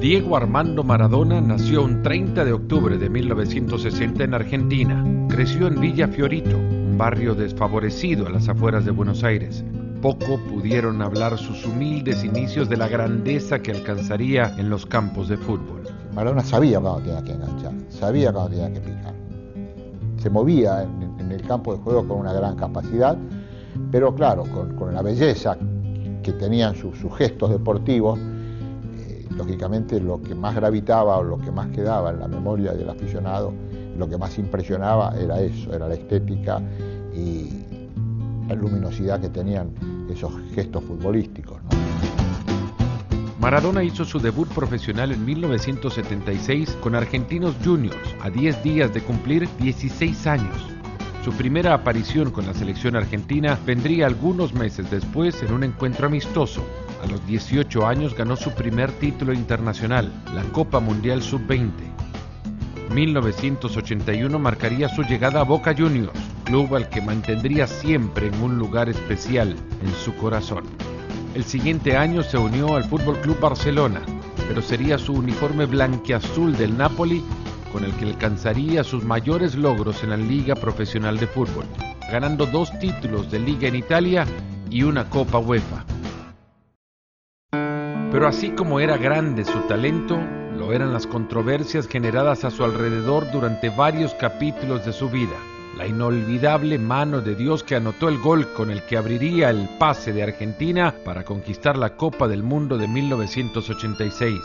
Diego Armando Maradona nació un 30 de octubre de 1960 en Argentina. Creció en Villa Fiorito, un barrio desfavorecido a las afueras de Buenos Aires. Poco pudieron hablar sus humildes inicios de la grandeza que alcanzaría en los campos de fútbol. Maradona sabía cuando tenía que enganchar, sabía cuando tenía que picar. Se movía en, el campo de juego con una gran capacidad, pero claro, con, la belleza que tenían sus gestos deportivos, lógicamente lo que más gravitaba o lo que más quedaba en la memoria del aficionado, lo que más impresionaba era eso, era la estética y la luminosidad que tenían esos gestos futbolísticos. Maradona hizo su debut profesional en 1976 con Argentinos Juniors, a 10 días de cumplir 16 años. Su primera aparición con la selección argentina vendría algunos meses después en un encuentro amistoso a los 18 años ganó su primer título internacional, la Copa Mundial Sub-20. 1981 marcaría su llegada a Boca Juniors, club al que mantendría siempre en un lugar especial en su corazón. El siguiente año se unió al Fútbol Club Barcelona, pero sería su uniforme blanqueazul del Napoli con el que alcanzaría sus mayores logros en la Liga Profesional de Fútbol, ganando dos títulos de liga en Italia y una Copa UEFA. Pero así como era grande su talento, lo eran las controversias generadas a su alrededor durante varios capítulos de su vida. La inolvidable mano de Dios que anotó el gol con el que abriría el pase de Argentina para conquistar la Copa del Mundo de 1986.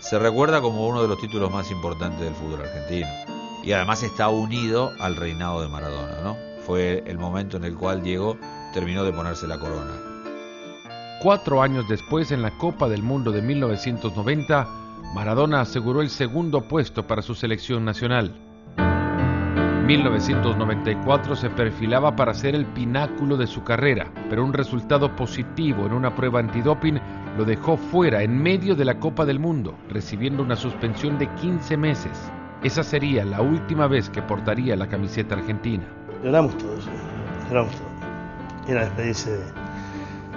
Se recuerda como uno de los títulos más importantes del fútbol argentino. Y además está unido al reinado de Maradona, ¿no? Fue el momento en el cual Diego terminó de ponerse la corona. Cuatro años después, en la Copa del Mundo de 1990, Maradona aseguró el segundo puesto para su selección nacional. 1994 se perfilaba para ser el pináculo de su carrera, pero un resultado positivo en una prueba antidoping lo dejó fuera en medio de la Copa del Mundo, recibiendo una suspensión de 15 meses. Esa sería la última vez que portaría la camiseta argentina. Lloramos todos, lloramos todos. Era despedirse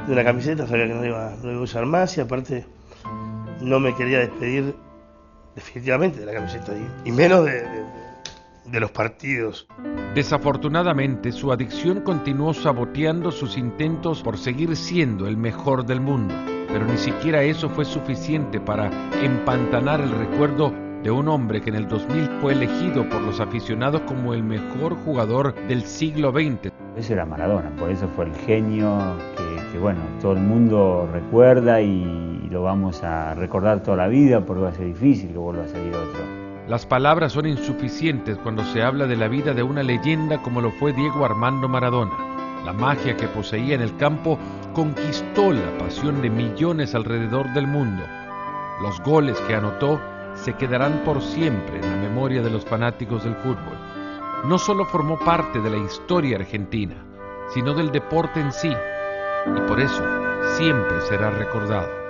de, una camiseta, sabía que no iba, no iba a usar más y aparte no me quería despedir definitivamente de la camiseta y, menos de, de los partidos. Desafortunadamente, su adicción continuó saboteando sus intentos por seguir siendo el mejor del mundo, pero ni siquiera eso fue suficiente para empantanar el recuerdo de un hombre que en el 2000 fue elegido por los aficionados como el mejor jugador del siglo XX. Ese era Maradona, por eso fue el genio que que bueno, todo el mundo recuerda y, lo vamos a recordar toda la vida porque va a ser difícil que vuelva a salir otro. Las palabras son insuficientes cuando se habla de la vida de una leyenda como lo fue Diego Armando Maradona. La magia que poseía en el campo conquistó la pasión de millones alrededor del mundo. Los goles que anotó se quedarán por siempre en la memoria de los fanáticos del fútbol. No solo formó parte de la historia argentina, sino del deporte en sí y por eso siempre será recordado.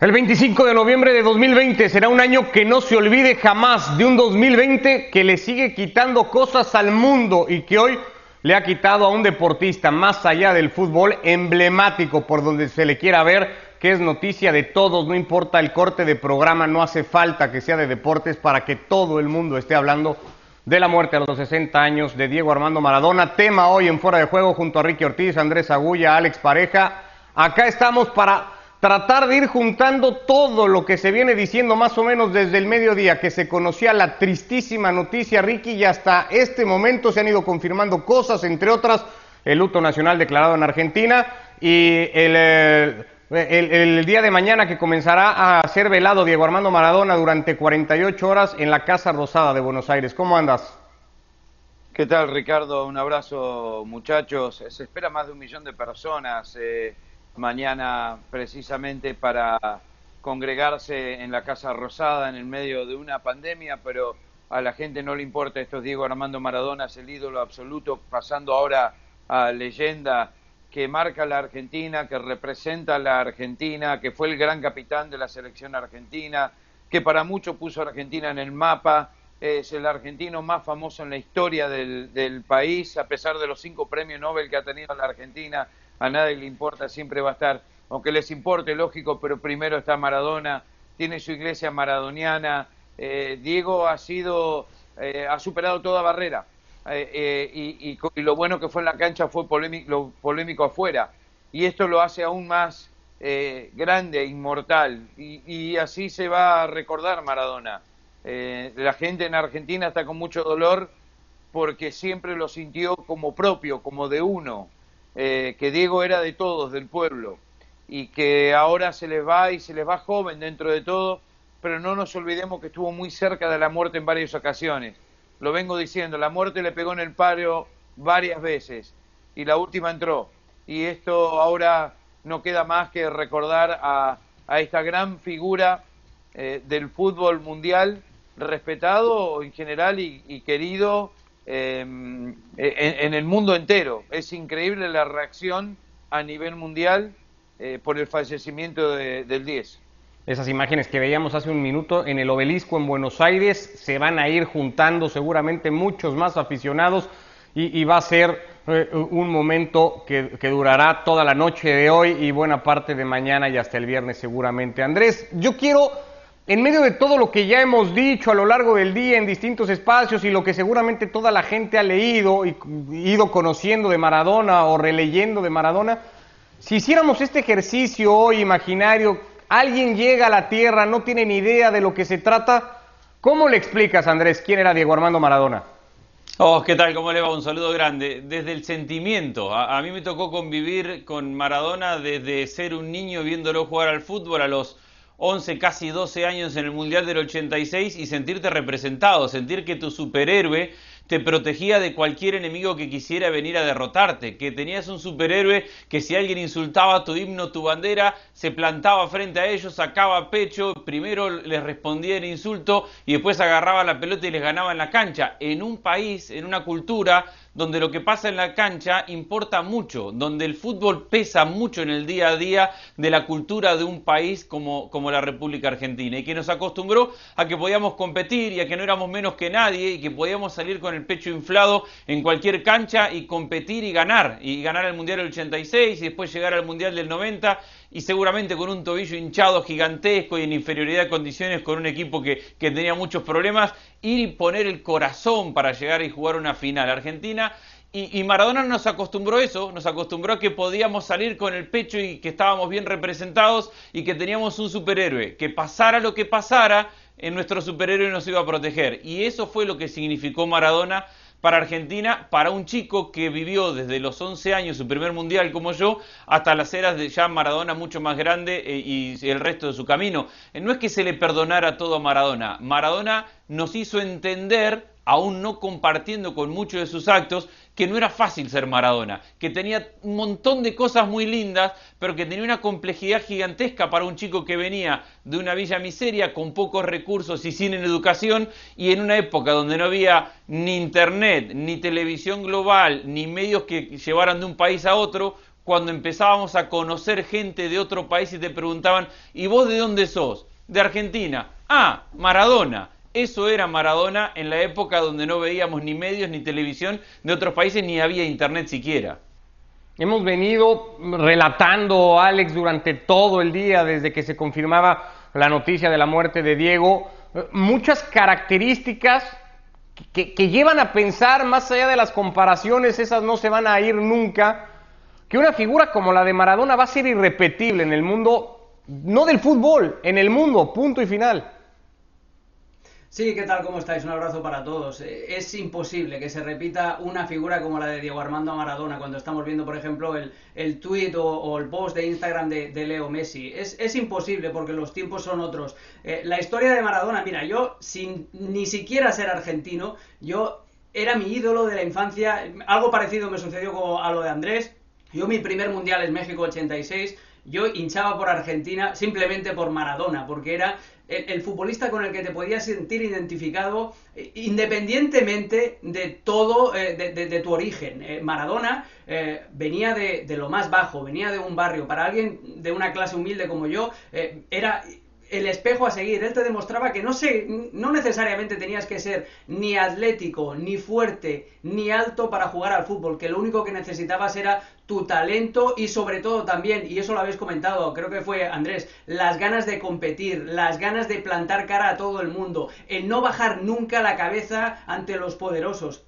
El 25 de noviembre de 2020 será un año que no se olvide jamás de un 2020 que le sigue quitando cosas al mundo y que hoy le ha quitado a un deportista más allá del fútbol emblemático por donde se le quiera ver, que es noticia de todos, no importa el corte de programa, no hace falta que sea de deportes para que todo el mundo esté hablando de la muerte a los 60 años de Diego Armando Maradona. Tema hoy en Fuera de Juego junto a Ricky Ortiz, Andrés Agulla, Alex Pareja. Acá estamos para tratar de ir juntando todo lo que se viene diciendo más o menos desde el mediodía, que se conocía la tristísima noticia, Ricky, y hasta este momento se han ido confirmando cosas, entre otras el luto nacional declarado en Argentina y el... Eh, el, día de mañana que comenzará a ser velado Diego Armando Maradona durante 48 horas en la Casa Rosada de Buenos Aires. ¿Cómo andas? ¿Qué tal, Ricardo? Un abrazo, muchachos. Se espera más de un millón de personas eh, mañana precisamente para congregarse en la Casa Rosada en el medio de una pandemia, pero a la gente no le importa. Esto es Diego Armando Maradona, es el ídolo absoluto, pasando ahora a leyenda que marca la Argentina, que representa a la Argentina, que fue el gran capitán de la selección argentina, que para muchos puso a Argentina en el mapa, es el argentino más famoso en la historia del, país, a pesar de los cinco premios Nobel que ha tenido la Argentina, a nadie le importa, siempre va a estar, aunque les importe, lógico, pero primero está Maradona, tiene su iglesia maradoniana, eh, Diego ha sido, eh, ha superado toda barrera, eh, y, y, lo bueno que fue en la cancha fue polémico, lo polémico afuera, y esto lo hace aún más grande, inmortal, y, y, así se va a recordar Maradona. la gente en Argentina está con mucho dolor porque siempre lo sintió como propio, como de uno, eh, que Diego era de todos, del pueblo, y que ahora se les va y se les va joven dentro de todo, pero no nos olvidemos que estuvo muy cerca de la muerte en varias ocasiones. Lo vengo diciendo, la muerte le pegó en el paro varias veces y la última entró. Y esto ahora no queda más que recordar a, esta gran figura eh, del fútbol mundial, respetado en general y querido Em, e, en, el mundo entero. Es increíble la reacción a nivel mundial eh, por el fallecimiento del 10. Esas imágenes que veíamos hace un minuto en el obelisco en Buenos Aires se van a ir juntando seguramente muchos más aficionados y, va a ser eh, un momento que, que, durará toda la noche de hoy y buena parte de mañana y hasta el viernes seguramente. Andrés, yo quiero en medio de todo lo que ya hemos dicho a lo largo del día en distintos espacios y lo que seguramente toda la gente ha leído y ido conociendo de Maradona o releyendo de Maradona, si hiciéramos este ejercicio hoy imaginario, alguien llega a la Tierra, no tiene ni idea de lo que se trata, ¿cómo le explicas, Andrés, quién era Diego Armando Maradona? Oh, ¿qué tal? ¿Cómo le va? Un saludo grande. Desde el sentimiento. A, a, mí me tocó convivir con Maradona desde ser un niño viéndolo jugar al fútbol a los 11, casi 12 años en el Mundial del 86 y sentirte representado, sentir que tu superhéroe te protegía de cualquier enemigo que quisiera venir a derrotarte, que tenías un superhéroe que si alguien insultaba tu himno, tu bandera, se plantaba frente a ellos, sacaba pecho, primero les respondía el insulto y después agarraba la pelota y les ganaba en la cancha. En un país, en una cultura donde lo que pasa en la cancha importa mucho, donde el fútbol pesa mucho en el día a día de la cultura de un país como, como la República Argentina y que nos acostumbró a que podíamos competir y a que no éramos menos que nadie y que podíamos salir con el pecho inflado en cualquier cancha y competir y ganar, y ganar el Mundial del 86 y después llegar al Mundial del 90 y seguramente con un tobillo hinchado gigantesco y en inferioridad de condiciones con un equipo que, que tenía muchos problemas, ir y poner el corazón para llegar y jugar una final. Argentina y, Maradona nos acostumbró eso, nos acostumbró a que podíamos salir con el pecho y que estábamos bien representados y que teníamos un superhéroe, que pasara lo que pasara, en nuestro superhéroe nos iba a proteger. Y eso fue lo que significó Maradona para Argentina, para un chico que vivió desde los 11 años su primer mundial como yo, hasta las eras de ya Maradona mucho más grande eh, y el resto de su camino. Eh, no es que se le perdonara todo a Maradona, Maradona nos hizo entender aún no compartiendo con muchos de sus actos, que no era fácil ser Maradona, que tenía un montón de cosas muy lindas, pero que tenía una complejidad gigantesca para un chico que venía de una villa miseria con pocos recursos y sin educación y en una época donde no había ni internet, ni televisión global, ni medios que llevaran de un país a otro, cuando empezábamos a conocer gente de otro país y te preguntaban, ¿y vos de dónde sos? De Argentina. Ah, Maradona. Eso era Maradona en la época donde no veíamos ni medios ni televisión de otros países ni había internet siquiera. Hemos venido relatando, Alex, durante todo el día, desde que se confirmaba la noticia de la muerte de Diego, muchas características que, que, llevan a pensar, más allá de las comparaciones, esas no se van a ir nunca, que una figura como la de Maradona va a ser irrepetible en el mundo, no del fútbol, en el mundo, punto y final. Sí, ¿qué tal? ¿Cómo estáis? Un abrazo para todos. Eh, es imposible que se repita una figura como la de Diego Armando Maradona cuando estamos viendo, por ejemplo, el, el tweet o, el post de Instagram de, Leo Messi. Es, es, imposible porque los tiempos son otros. Eh, la historia de Maradona, mira, yo sin ni siquiera ser argentino, yo era mi ídolo de la infancia. Algo parecido me sucedió a lo de Andrés. Yo mi primer mundial es México 86 yo hinchaba por Argentina simplemente por Maradona, porque era el, futbolista con el que te podías sentir identificado eh, independientemente de todo, eh, de, tu origen. Eh, Maradona venía de, lo más bajo, venía de un barrio. Para alguien de una clase humilde como yo, era el espejo a seguir. Él te demostraba que no, sé, no necesariamente tenías que ser ni atlético, ni fuerte, ni alto para jugar al fútbol, que lo único que necesitabas era tu talento y sobre todo también, y eso lo habéis comentado, creo que fue Andrés, las ganas de competir, las ganas de plantar cara a todo el mundo, el no bajar nunca la cabeza ante los poderosos.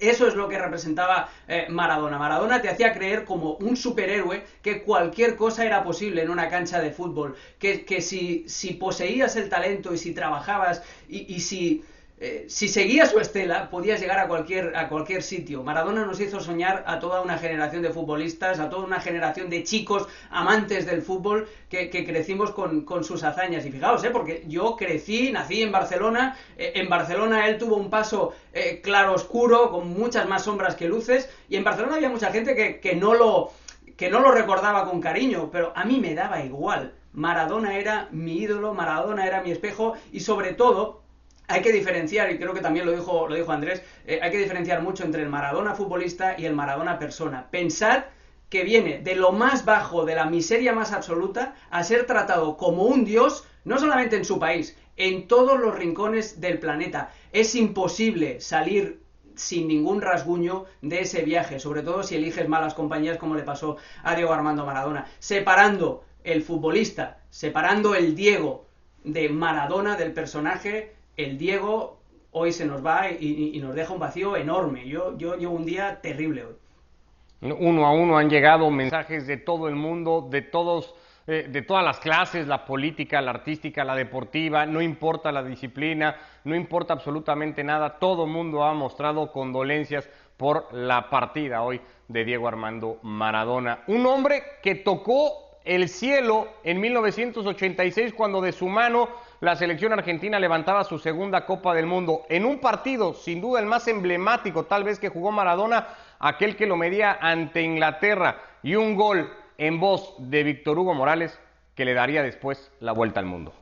Eso es lo que representaba eh, Maradona. Maradona te hacía creer como un superhéroe que cualquier cosa era posible en una cancha de fútbol. Que, que si, si, poseías el talento y si trabajabas y, y si eh, si seguías su estela, podías llegar a cualquier, a cualquier sitio. Maradona nos hizo soñar a toda una generación de futbolistas, a toda una generación de chicos amantes del fútbol que, crecimos con, sus hazañas. Y fijaos, eh, porque yo crecí, nací en Barcelona. Eh, en Barcelona él tuvo un paso eh, claro oscuro, con muchas más sombras que luces. Y en Barcelona había mucha gente que, que, no lo, que no lo recordaba con cariño, pero a mí me daba igual. Maradona era mi ídolo, Maradona era mi espejo y sobre todo hay que diferenciar, y creo que también lo dijo, lo dijo Andrés, eh, hay que diferenciar mucho entre el Maradona futbolista y el Maradona persona. Pensad que viene de lo más bajo, de la miseria más absoluta, a ser tratado como un dios, no solamente en su país, en todos los rincones del planeta. Es imposible salir sin ningún rasguño de ese viaje, sobre todo si eliges malas compañías como le pasó a Diego Armando Maradona, separando el futbolista, separando el Diego de Maradona, del personaje, el Diego hoy se nos va y, nos deja un vacío enorme. Yo, yo llevo un día terrible hoy. Uno a uno han llegado mensajes de todo el mundo, de todos, eh, de todas las clases, la política, la artística, la deportiva, no importa la disciplina, no importa absolutamente nada, todo mundo ha mostrado condolencias por la partida hoy de Diego Armando Maradona. Un hombre que tocó el cielo en 1986 cuando de su mano la selección argentina levantaba su segunda Copa del Mundo en un partido, sin duda el más emblemático tal vez que jugó Maradona, aquel que lo medía ante Inglaterra y un gol en voz de Víctor Hugo Morales que le daría después la vuelta al mundo.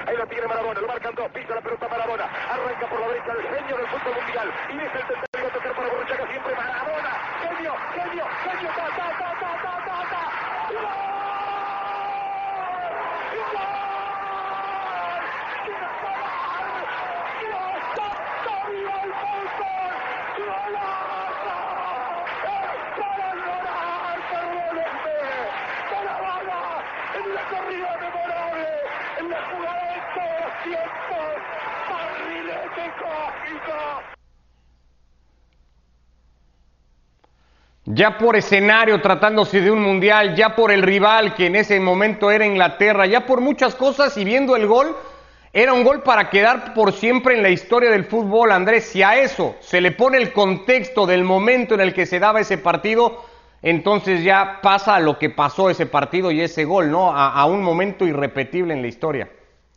Ahí lo tiene Maradona, lo marcan dos, pisa la pelota Maradona, arranca por la derecha el genio del fútbol mundial y es el tercero a tocar para Borruchaga siempre Maradona, genio, genio, genio, ta, ta, ta, ta, ta, ta, ta. Ya por escenario tratándose de un mundial, ya por el rival que en ese momento era Inglaterra, ya por muchas cosas y viendo el gol, era un gol para quedar por siempre en la historia del fútbol, Andrés. Si a eso se le pone el contexto del momento en el que se daba ese partido, entonces ya pasa lo que pasó ese partido y ese gol, ¿no? A, a un momento irrepetible en la historia.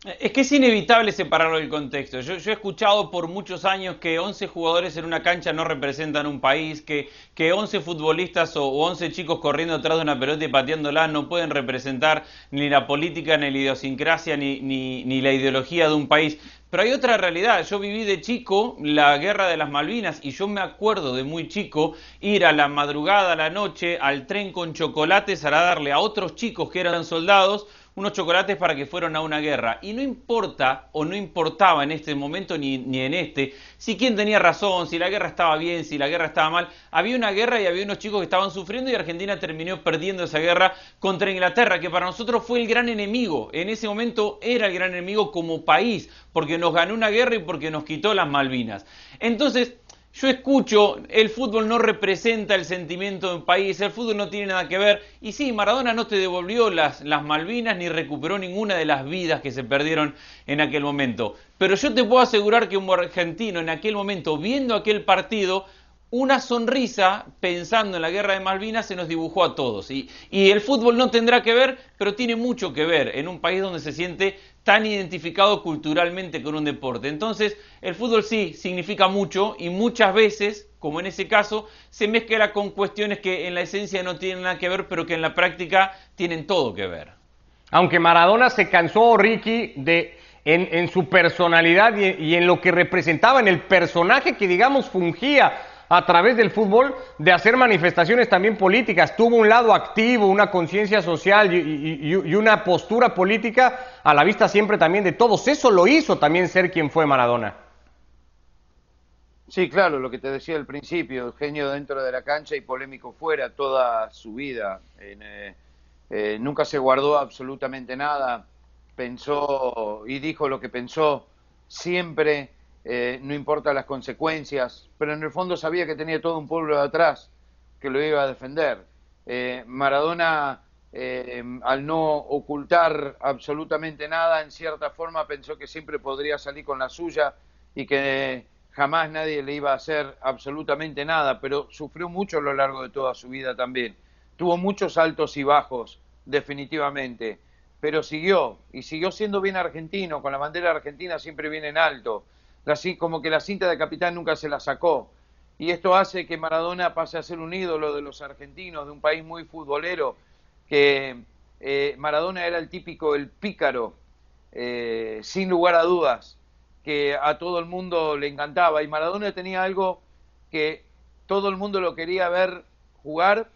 Es que es inevitable separarlo del contexto. Yo, he escuchado por muchos años que 11 jugadores en una cancha no representan un país, que, que 11 futbolistas o, 11 chicos corriendo atrás de una pelota y pateándola no pueden representar ni la política, ni la idiosincrasia, ni, ni, ni la ideología de un país. Pero hay otra realidad. Yo viví de chico la guerra de las Malvinas y yo me acuerdo de muy chico ir a la madrugada, a la noche, al tren con chocolates a darle a otros chicos que eran soldados unos chocolates para que fueran a una guerra. Y no importa, o no importaba en este momento ni, ni en este, si quién tenía razón, si la guerra estaba bien, si la guerra estaba mal. Había una guerra y había unos chicos que estaban sufriendo y Argentina terminó perdiendo esa guerra contra Inglaterra, que para nosotros fue el gran enemigo. En ese momento era el gran enemigo como país, porque nos ganó una guerra y porque nos quitó las Malvinas. Entonces, yo escucho, el fútbol no representa el sentimiento de un país, el fútbol no tiene nada que ver. Y sí, Maradona no te devolvió las, las Malvinas ni recuperó ninguna de las vidas que se perdieron en aquel momento. Pero yo te puedo asegurar que un argentino en aquel momento, viendo aquel partido, una sonrisa pensando en la guerra de Malvinas se nos dibujó a todos. Y, y, el fútbol no tendrá que ver, pero tiene mucho que ver en un país donde se siente tan identificado culturalmente con un deporte. Entonces, el fútbol sí significa mucho y muchas veces, como en ese caso, se mezcla con cuestiones que en la esencia no tienen nada que ver, pero que en la práctica tienen todo que ver. Aunque Maradona se cansó, Ricky, de en, su personalidad y, y en lo que representaba, en el personaje que, digamos, fungía a través del fútbol de hacer manifestaciones también políticas. Tuvo un lado activo, una conciencia social y, una postura política a la vista siempre también de todos. Eso lo hizo también ser quien fue Maradona. Sí, claro, lo que te decía al principio, genio dentro de la cancha y polémico fuera toda su vida. En, eh, eh, nunca se guardó absolutamente nada, pensó y dijo lo que pensó siempre, eh, no importa las consecuencias, pero en el fondo sabía que tenía todo un pueblo de atrás que lo iba a defender. Eh, Maradona, eh, al no ocultar absolutamente nada, en cierta forma pensó que siempre podría salir con la suya y que jamás nadie le iba a hacer absolutamente nada, pero sufrió mucho a lo largo de toda su vida también. Tuvo muchos altos y bajos, definitivamente, pero siguió y siguió siendo bien argentino, con la bandera argentina siempre bien en alto, la como que la cinta de capitán nunca se la sacó. Y esto hace que Maradona pase a ser un ídolo de los argentinos, de un país muy futbolero, que eh, Maradona era el típico, el pícaro, eh, sin lugar a dudas, que a todo el mundo le encantaba. Y Maradona tenía algo que todo el mundo lo quería ver jugar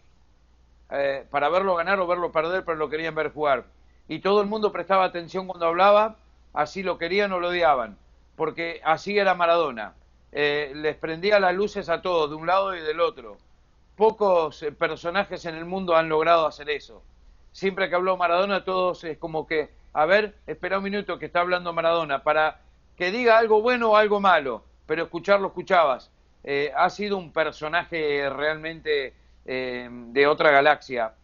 eh, para verlo ganar o verlo perder, pero lo querían ver jugar. Y todo el mundo prestaba atención cuando hablaba, así lo querían o lo odiaban, porque así era Maradona. Eh, les prendía las luces a todos, de un lado y del otro. Pocos eh, personajes en el mundo han logrado hacer eso. Siempre que habló Maradona, todos es como que, a ver, espera un minuto que está hablando Maradona, para que diga algo bueno o algo malo, pero escucharlo escuchabas. Eh, ha sido un personaje realmente eh, de otra galaxia.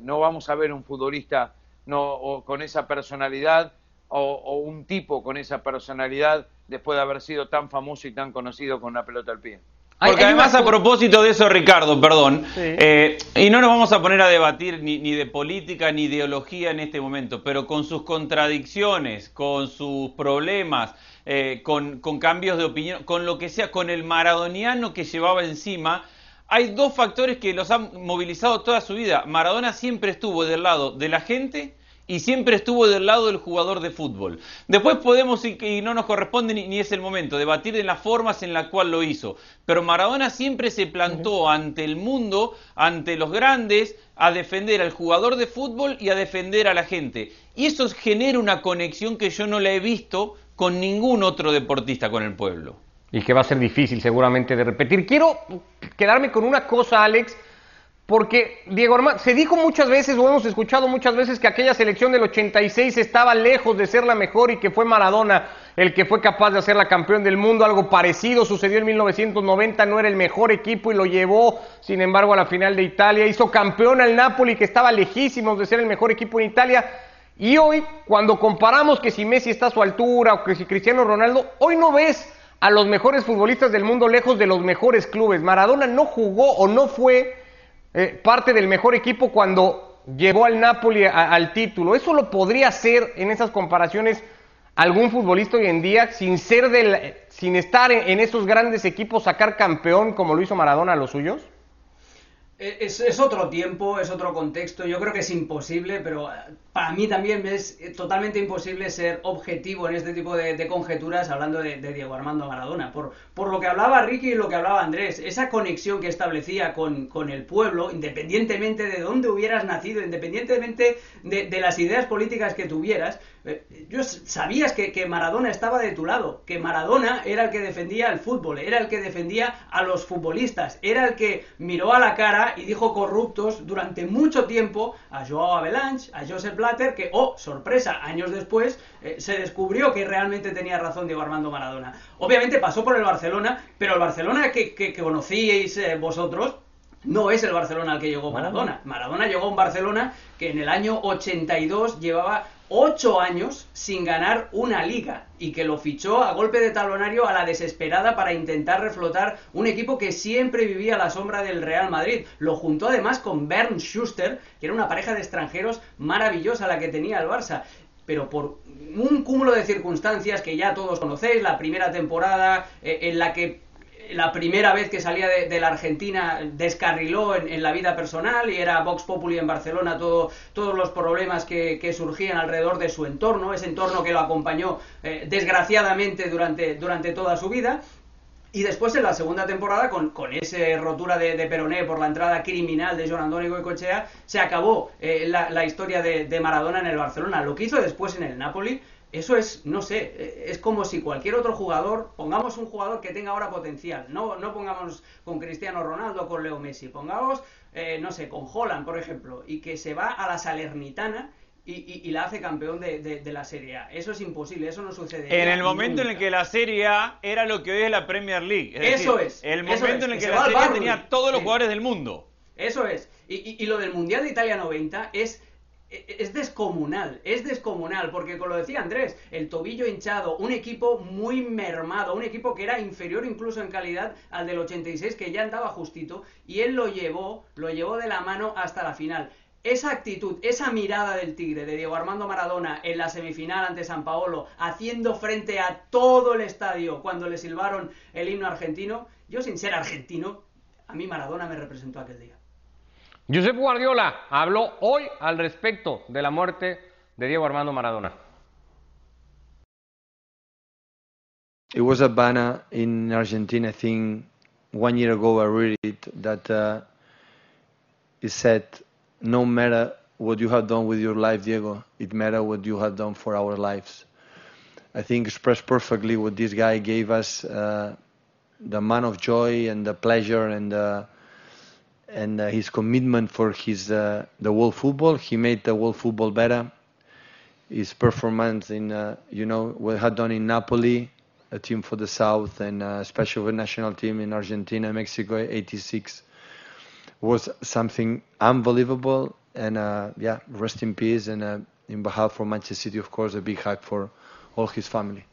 No vamos a ver un futbolista no, o con esa personalidad o, o un tipo con esa personalidad después de haber sido tan famoso y tan conocido con la pelota al pie. Porque además a propósito de eso, Ricardo, perdón, Sí. eh, y no nos vamos a poner a debatir ni, ni de política ni ideología en este momento, pero con sus contradicciones, con sus problemas, eh, con, con cambios de opinión, con lo que sea, con el maradoniano que llevaba encima, hay dos factores que los han movilizado toda su vida. Maradona siempre estuvo del lado de la gente y siempre estuvo del lado del jugador de fútbol. Después podemos, y, y no nos corresponde ni, ni es el momento, debatir de las formas en las cual lo hizo. Pero Maradona siempre se plantó ante el mundo, ante los grandes, a defender al jugador de fútbol y a defender a la gente. Y eso genera una conexión que yo no la he visto con ningún otro deportista con el pueblo. y que va a ser difícil seguramente de repetir. Quiero quedarme con una cosa, Alex, porque Diego Armando, se dijo muchas veces, o hemos escuchado muchas veces, que aquella selección del 86 estaba lejos de ser la mejor y que fue Maradona el que fue capaz de hacerla campeón del mundo. Algo parecido sucedió en 1990, no era el mejor equipo y lo llevó, sin embargo, a la final de Italia. Hizo campeón al Napoli, que estaba lejísimos de ser el mejor equipo en Italia. Y hoy, cuando comparamos que si Messi está a su altura o que si Cristiano Ronaldo, hoy no ves a los mejores futbolistas del mundo lejos de los mejores clubes. Maradona no jugó o no fue eh, parte del mejor equipo cuando llevó al Napoli a- al título. Eso lo podría hacer en esas comparaciones algún futbolista hoy en día sin ser del, sin estar en, en esos grandes equipos sacar campeón como lo hizo Maradona a los suyos. Es, es otro tiempo, es otro contexto. Yo creo que es imposible, pero eh, para mí también es totalmente imposible ser objetivo en este tipo de, conjeturas hablando de, de Diego Armando Maradona. Por, por lo que hablaba Ricky y lo que hablaba Andrés, esa conexión que establecía con, con el pueblo, independientemente de dónde hubieras nacido, independientemente de, de las ideas políticas que tuvieras, yo s- sabías que, que Maradona estaba de tu lado, que Maradona era el que defendía el fútbol, era el que defendía a los futbolistas, era el que miró a la cara y dijo corruptos durante mucho tiempo a Joao Avalanche, a Joseph Blatter, que, oh, sorpresa, años después eh, se descubrió que realmente tenía razón Diego Armando Maradona. Obviamente pasó por el Barcelona, pero el Barcelona que, que, que conocíais eh, vosotros, no es el Barcelona al que llegó Maradona. Maradona llegó a un Barcelona que en el año 82 llevaba 8 años sin ganar una liga y que lo fichó a golpe de talonario a la desesperada para intentar reflotar un equipo que siempre vivía a la sombra del Real Madrid. Lo juntó además con Bernd Schuster, que era una pareja de extranjeros maravillosa la que tenía el Barça pero por un cúmulo de circunstancias que ya todos conocéis, la primera temporada eh, en la que la primera vez que salía de, la Argentina descarriló en, la vida personal y era Vox Populi en Barcelona todo, todos los problemas que, que surgían alrededor de su entorno, ese entorno que lo acompañó eh, desgraciadamente durante, toda su vida. Y después en la segunda temporada, con, con esa rotura de, Peroné por la entrada criminal de Joan Antonio Goicoechea, se acabó eh, la, la, historia de, de, Maradona en el Barcelona. Lo que hizo después en el Napoli, eso es, no sé, eh, es como si cualquier otro jugador, pongamos un jugador que tenga ahora potencial, no, no pongamos con Cristiano Ronaldo o con Leo Messi, pongamos, eh, no sé, con Holland, por ejemplo, y que se va a la Salernitana y, y, y, la hace campeón de, de, de, la Serie A. Eso es imposible, eso no sucede. En el momento nunca. en el que la Serie A era lo que hoy es la Premier League. Es eso decir, es. El momento es, en el que, que la Serie A tenía todos los sí. jugadores del mundo. Eso es. Y, y, lo del Mundial de Italia 90 es es descomunal, es descomunal, porque como lo decía Andrés, el tobillo hinchado, un equipo muy mermado, un equipo que era inferior incluso en calidad al del 86, que ya andaba justito, y él lo llevó, lo llevó de la mano hasta la final. Esa actitud, esa mirada del Tigre de Diego Armando Maradona en la semifinal ante San Paolo, haciendo frente a todo el estadio cuando le silbaron el himno argentino, yo sin ser argentino, a mí Maradona me representó aquel día. Josep Guardiola habló hoy al respecto de la muerte de Diego Armando Maradona. It was a banner in Argentina, I think one year ago I read it, that uh, it said, no matter what you have done with your life, Diego, it matters what you have done for our lives. I think expressed perfectly what this guy gave us, uh, the amount of joy and the pleasure and the, and uh, his commitment for his uh, the world football. He made the world football better. His performance in uh, you know what had done in Napoli, a team for the south, and uh, especially the national team in Argentina, Mexico, '86 was something unbelievable. And uh, yeah, rest in peace. And uh, in behalf of Manchester City, of course, a big hug for all his family.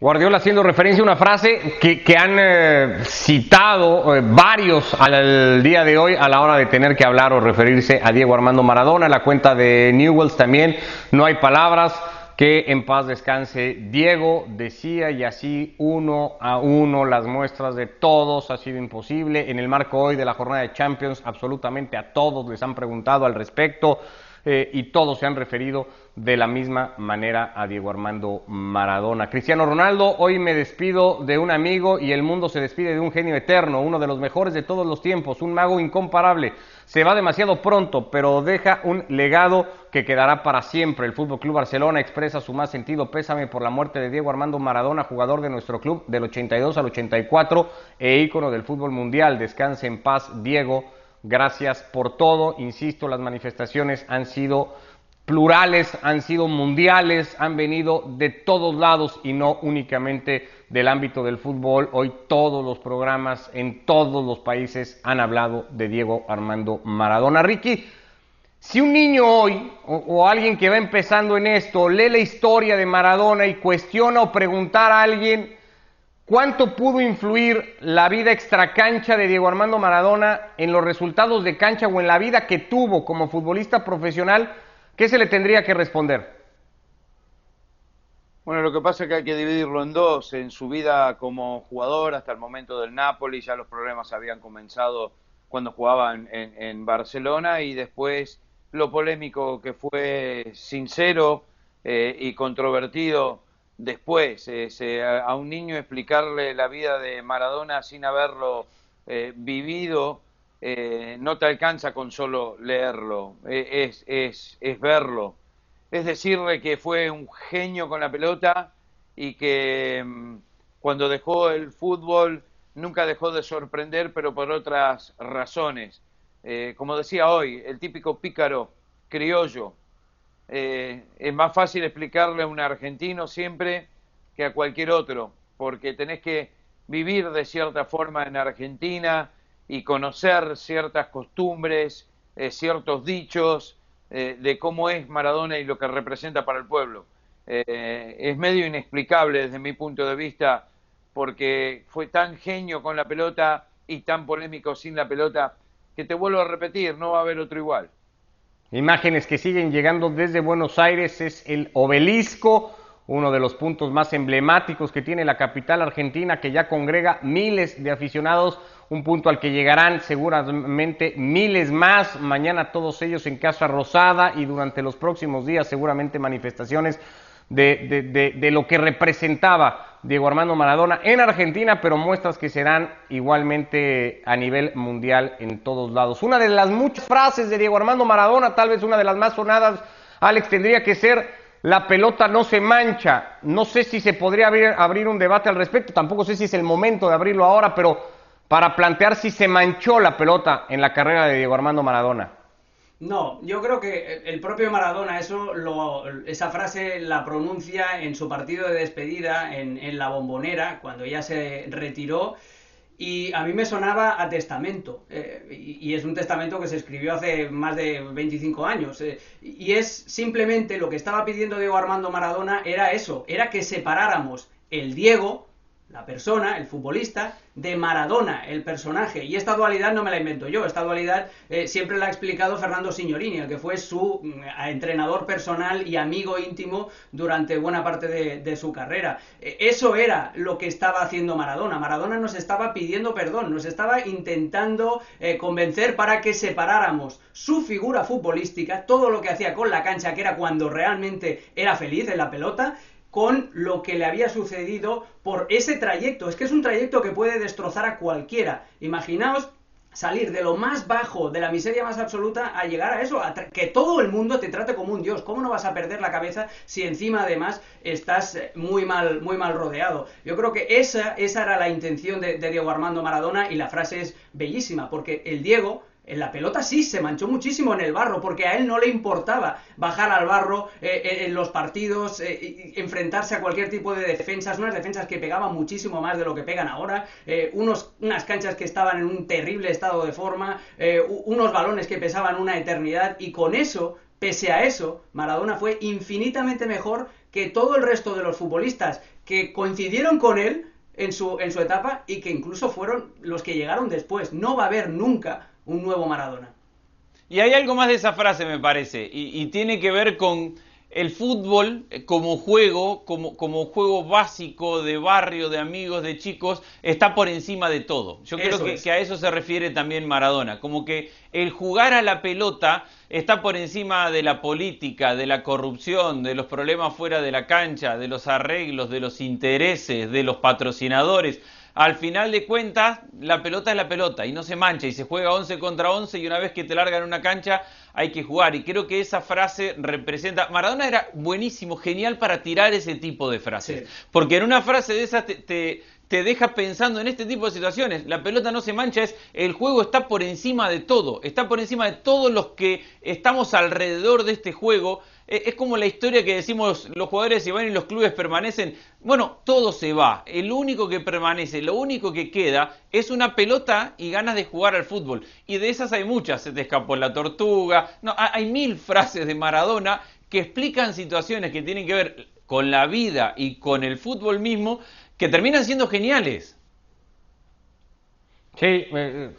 Guardiola haciendo referencia a una frase que, han eh, citado eh, varios al día de hoy a la hora de tener que hablar o referirse a Diego Armando Maradona. La cuenta de Newells también, no hay palabras. Que en paz descanse Diego, decía, y así uno a uno las muestras de todos ha sido imposible. En el marco hoy de la jornada de Champions, absolutamente a todos les han preguntado al respecto eh, y todos se han referido de la misma manera a Diego Armando Maradona. Cristiano Ronaldo, hoy me despido de un amigo y el mundo se despide de un genio eterno, uno de los mejores de todos los tiempos, un mago incomparable. Se va demasiado pronto, pero deja un legado que quedará para siempre. El Fútbol Club Barcelona expresa su más sentido pésame por la muerte de Diego Armando Maradona, jugador de nuestro club del 82 al 84 e ícono del fútbol mundial. Descanse en paz, Diego. Gracias por todo. Insisto, las manifestaciones han sido plurales, han sido mundiales, han venido de todos lados y no únicamente del ámbito del fútbol. Hoy todos los programas en todos los países han hablado de Diego Armando Maradona. Ricky, si un niño hoy o, alguien que va empezando en esto lee la historia de Maradona y cuestiona o preguntar a alguien cuánto pudo influir la vida extracancha de Diego Armando Maradona en los resultados de cancha o en la vida que tuvo como futbolista profesional, ¿qué se le tendría que responder? Bueno, lo que pasa es que hay que dividirlo en dos. En su vida como jugador hasta el momento del Napoli, ya los problemas habían comenzado cuando jugaba en, Barcelona y después lo polémico que fue sincero eh, y controvertido después. A un niño explicarle la vida de Maradona sin haberlo eh, vivido eh, no te alcanza con solo leerlo, es, es, es verlo. Es decirle que fue un genio con la pelota y que mmm, cuando dejó el fútbol nunca dejó de sorprender, pero por otras razones. Eh, como decía hoy, el típico pícaro criollo. Eh, es más fácil explicarle a un argentino siempre que a cualquier otro, porque tenés que vivir de cierta forma en Argentina y conocer ciertas costumbres, eh, ciertos dichos eh, de cómo es Maradona y lo que representa para el pueblo. Eh, es medio inexplicable desde mi punto de vista porque fue tan genio con la pelota y tan polémico sin la pelota que te vuelvo a repetir, no va a haber otro igual. Imágenes que siguen llegando desde Buenos Aires es el obelisco, uno de los puntos más emblemáticos que tiene la capital argentina, que ya congrega miles de aficionados, un punto al que llegarán seguramente miles más, mañana todos ellos en Casa Rosada y durante los próximos días seguramente manifestaciones de, de, de, de lo que representaba Diego Armando Maradona en Argentina, pero muestras que serán igualmente a nivel mundial en todos lados. Una de las muchas frases de Diego Armando Maradona, tal vez una de las más sonadas, Alex, tendría que ser la pelota no se mancha. No sé si se podría abrir, abrir, un debate al respecto, tampoco sé si es el momento de abrirlo ahora, pero para plantear si se manchó la pelota en la carrera de Diego Armando Maradona. No, yo creo que el propio Maradona eso lo, esa frase la pronuncia en su partido de despedida en, la bombonera, cuando ya se retiró. Y a mí me sonaba a testamento, eh, y, y, es un testamento que se escribió hace más de 25 años. Eh, y es simplemente lo que estaba pidiendo Diego Armando Maradona era eso, era que separáramos el Diego, la persona, el futbolista, de Maradona, el personaje. Y esta dualidad no me la invento yo, esta dualidad eh, siempre la ha explicado Fernando Signorini, el que fue su mm, entrenador personal y amigo íntimo durante buena parte de, su carrera. Eh, eso era lo que estaba haciendo Maradona. Maradona nos estaba pidiendo perdón, nos estaba intentando eh, convencer para que separáramos su figura futbolística, todo lo que hacía con la cancha, que era cuando realmente era feliz en la pelota, con lo que le había sucedido por ese trayecto. Es que es un trayecto que puede destrozar a cualquiera. Imaginaos salir de lo más bajo, de la miseria más absoluta, a llegar a eso, a que todo el mundo te trate como un dios. ¿Cómo no vas a perder la cabeza si encima además estás muy mal, muy mal rodeado? Yo creo que esa, esa era la intención de, de Diego Armando Maradona y la frase es bellísima, porque el Diego la pelota sí, se manchó muchísimo en el barro, porque a él no le importaba bajar al barro eh, en los partidos, eh, enfrentarse a cualquier tipo de defensas, unas defensas que pegaban muchísimo más de lo que pegan ahora, eh, unos, unas canchas que estaban en un terrible estado de forma, eh, unos balones que pesaban una eternidad, y con eso, pese a eso, Maradona fue infinitamente mejor que todo el resto de los futbolistas que coincidieron con él en su, en su etapa y que incluso fueron los que llegaron después. No va a haber nunca un nuevo Maradona. Y hay algo más de esa frase, me parece, y, y tiene que ver con el fútbol como juego, como, como, juego básico de barrio, de amigos, de chicos, está por encima de todo. Yo creo que, que, a eso se refiere también Maradona, como que el jugar a la pelota está por encima de la política, de la corrupción, de los problemas fuera de la cancha, de los arreglos, de los intereses, de los patrocinadores al final de cuentas, la pelota es la pelota y no se mancha y se juega 11 contra 11 y una vez que te largan una cancha hay que jugar. Y creo que esa frase representa... Maradona era buenísimo, genial para tirar ese tipo de frases. Sí. Porque en una frase de esas te, te, te deja pensando en este tipo de situaciones. La pelota no se mancha, es el juego está por encima de todo, está por encima de todos los que estamos alrededor de este juego. Es como la historia que decimos los jugadores se van y los clubes permanecen. Bueno, todo se va. El único que permanece, lo único que queda es una pelota y ganas de jugar al fútbol. Y de esas hay muchas. Se te escapó la tortuga. No, hay mil frases de Maradona que explican situaciones que tienen que ver con la vida y con el fútbol mismo que terminan siendo geniales. Sí, eh,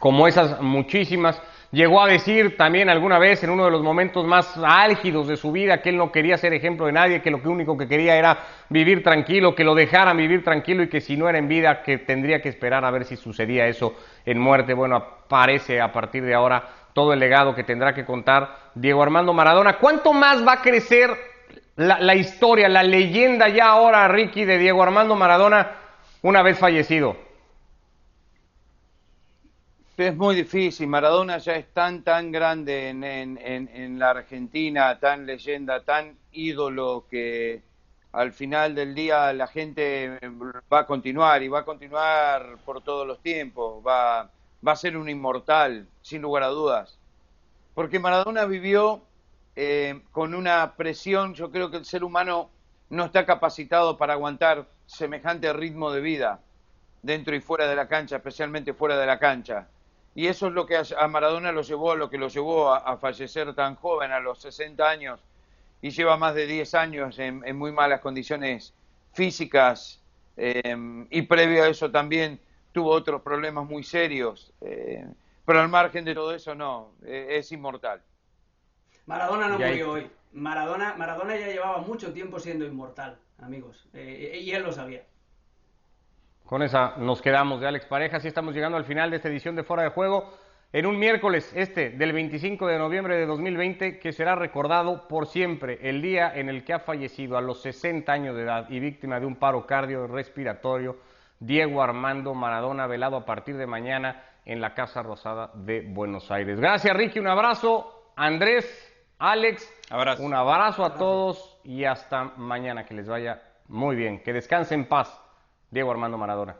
como esas muchísimas. Llegó a decir también alguna vez en uno de los momentos más álgidos de su vida que él no quería ser ejemplo de nadie, que lo único que quería era vivir tranquilo, que lo dejaran vivir tranquilo y que si no era en vida, que tendría que esperar a ver si sucedía eso en muerte. Bueno, aparece a partir de ahora todo el legado que tendrá que contar Diego Armando Maradona. ¿Cuánto más va a crecer la, la, historia, la leyenda ya ahora, Ricky, de Diego Armando Maradona, una vez fallecido? Es muy difícil, Maradona ya es tan, tan grande en, en, en, la Argentina, tan leyenda, tan ídolo que al final del día la gente va a continuar y va a continuar por todos los tiempos, va, va a ser un inmortal, sin lugar a dudas. Porque Maradona vivió eh, con una presión, yo creo que el ser humano no está capacitado para aguantar semejante ritmo de vida dentro y fuera de la cancha, especialmente fuera de la cancha. Y eso es lo que a Maradona lo llevó, lo que lo llevó a, a fallecer tan joven, a los 60 años, y lleva más de 10 años en, en muy malas condiciones físicas, eh, y previo a eso también tuvo otros problemas muy serios, eh, pero al margen de todo eso no, eh, es inmortal. Maradona no murió hoy. Maradona, Maradona ya llevaba mucho tiempo siendo inmortal, amigos. Eh, y él lo sabía. Con esa nos quedamos de Alex Parejas y estamos llegando al final de esta edición de Fuera de Juego. en un miércoles este del 25 de noviembre de 2020 que será recordado por siempre, el día en el que ha fallecido a los 60 años de edad y víctima de un paro cardiorrespiratorio Diego Armando Maradona, velado a partir de mañana en la Casa Rosada de Buenos Aires. Gracias Ricky, un abrazo. Andrés, Alex, Abrazo. un abrazo a todos y hasta mañana, que les vaya muy bien, que descanse en paz. Diego Armando Maradona.